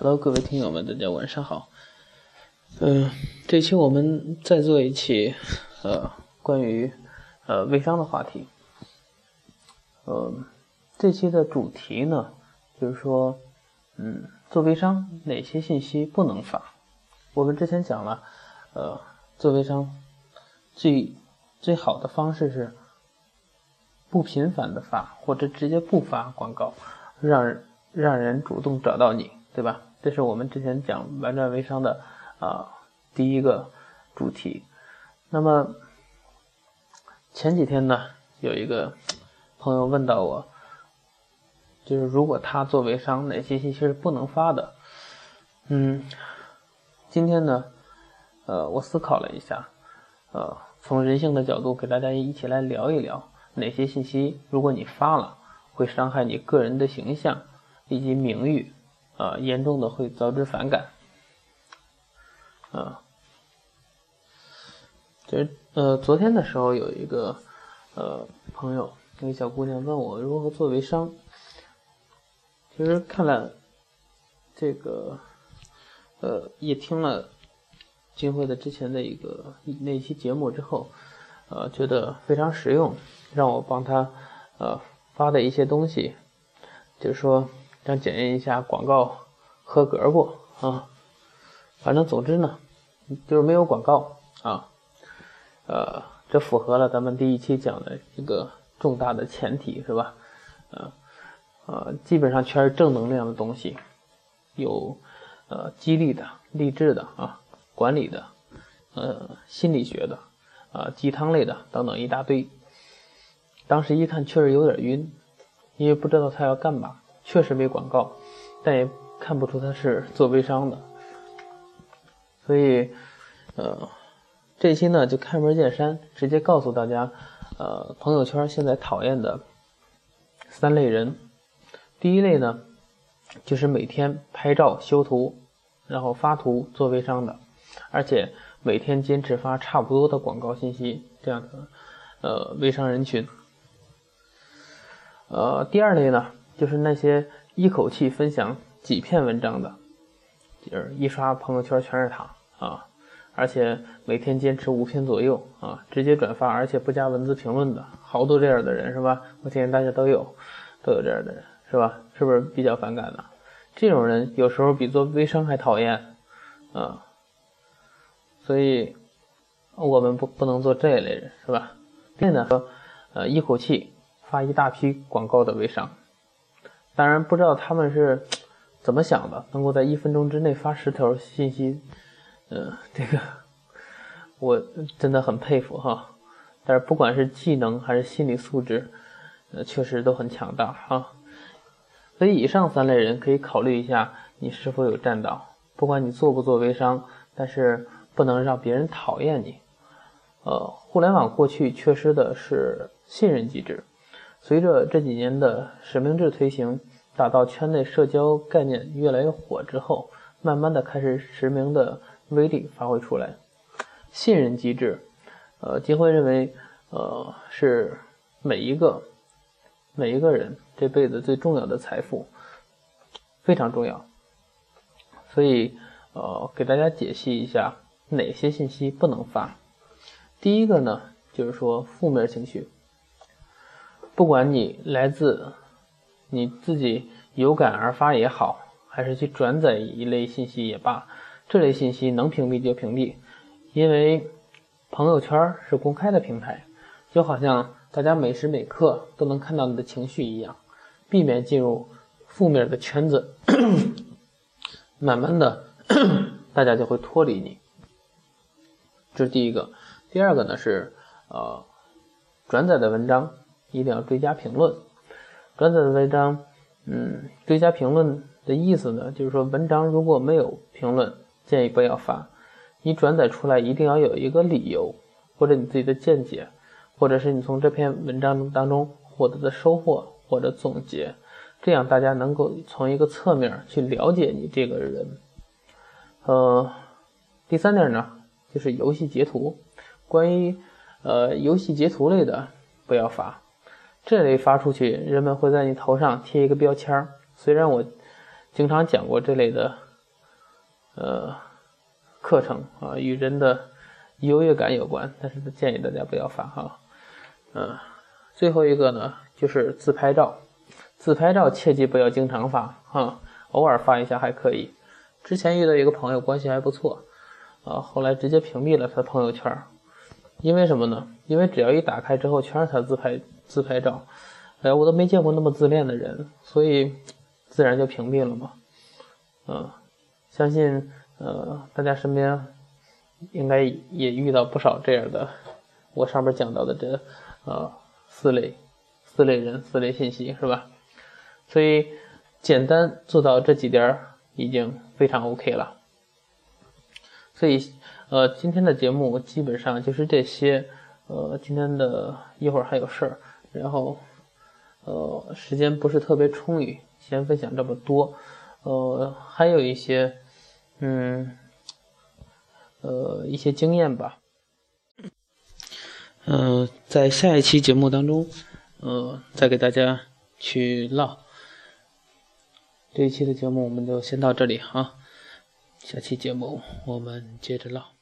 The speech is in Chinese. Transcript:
Hello，各位听友们，大家晚上好。嗯，这期我们再做一期呃关于呃微商的话题。呃，这期的主题呢，就是说，嗯，做微商哪些信息不能发？我们之前讲了，呃，做微商最最好的方式是不频繁的发，或者直接不发广告，让让人主动找到你，对吧？这是我们之前讲玩转微商的啊第一个主题。那么前几天呢，有一个朋友问到我，就是如果他做微商，哪些信息是不能发的？嗯，今天呢，呃，我思考了一下，呃，从人性的角度给大家一起来聊一聊，哪些信息如果你发了，会伤害你个人的形象以及名誉。啊，严重的会导致反感。啊，就是呃，昨天的时候有一个呃朋友，一个小姑娘问我如何做微商。其实看了这个呃，也听了金辉的之前的一个那期节目之后，呃，觉得非常实用，让我帮他呃发的一些东西，就是说。想检验一下广告合格不啊？反正总之呢，就是没有广告啊。呃，这符合了咱们第一期讲的一个重大的前提，是吧？呃呃，基本上全是正能量的东西，有呃激励的、励志的啊，管理的、呃心理学的啊，鸡汤类的等等一大堆。当时一看确实有点晕，因为不知道他要干嘛。确实没广告，但也看不出他是做微商的，所以，呃，这期呢就开门见山，直接告诉大家，呃，朋友圈现在讨厌的三类人。第一类呢，就是每天拍照修图，然后发图做微商的，而且每天坚持发差不多的广告信息这样的，呃，微商人群。呃，第二类呢。就是那些一口气分享几篇文章的，就是一刷朋友圈全是他啊，而且每天坚持五篇左右啊，直接转发，而且不加文字评论的，好多这样的人是吧？我相信大家都有，都有这样的人是吧？是不是比较反感的？这种人有时候比做微商还讨厌啊，所以我们不不能做这一类人是吧？这呢，呃，一口气发一大批广告的微商。当然不知道他们是 怎么想的，能够在一分钟之内发十条信息，嗯，这个我真的很佩服哈。但是不管是技能还是心理素质，呃，确实都很强大哈。所以以上三类人可以考虑一下，你是否有占到。不管你做不做微商，但是不能让别人讨厌你。呃，互联网过去缺失的是信任机制。随着这几年的实名制推行，打造圈内社交概念越来越火之后，慢慢的开始实名的威力发挥出来。信任机制，呃，金辉认为，呃，是每一个每一个人这辈子最重要的财富，非常重要。所以，呃，给大家解析一下哪些信息不能发。第一个呢，就是说负面情绪。不管你来自你自己有感而发也好，还是去转载一类信息也罢，这类信息能屏蔽就屏蔽，因为朋友圈是公开的平台，就好像大家每时每刻都能看到你的情绪一样，避免进入负面的圈子，慢慢的 大家就会脱离你。这是第一个，第二个呢是呃转载的文章。一定要追加评论，转载的文章，嗯，追加评论的意思呢，就是说文章如果没有评论，建议不要发。你转载出来一定要有一个理由，或者你自己的见解，或者是你从这篇文章当中获得的收获或者总结，这样大家能够从一个侧面去了解你这个人。呃，第三点呢，就是游戏截图，关于呃游戏截图类的不要发。这类发出去，人们会在你头上贴一个标签儿。虽然我经常讲过这类的呃课程啊，与人的优越感有关，但是建议大家不要发哈。嗯，最后一个呢，就是自拍照，自拍照切记不要经常发哈，偶尔发一下还可以。之前遇到一个朋友，关系还不错，啊，后来直接屏蔽了他的朋友圈，因为什么呢？因为只要一打开之后，全是他自拍自拍照，哎，我都没见过那么自恋的人，所以自然就屏蔽了嘛。嗯，相信呃大家身边应该也遇到不少这样的，我上面讲到的这。呃，四类，四类人，四类信息是吧？所以简单做到这几点已经非常 OK 了。所以呃，今天的节目基本上就是这些。呃，今天的一会儿还有事儿，然后呃，时间不是特别充裕，先分享这么多。呃，还有一些嗯呃一些经验吧。嗯，在下一期节目当中，呃，再给大家去唠。这一期的节目我们就先到这里哈，下期节目我们接着唠。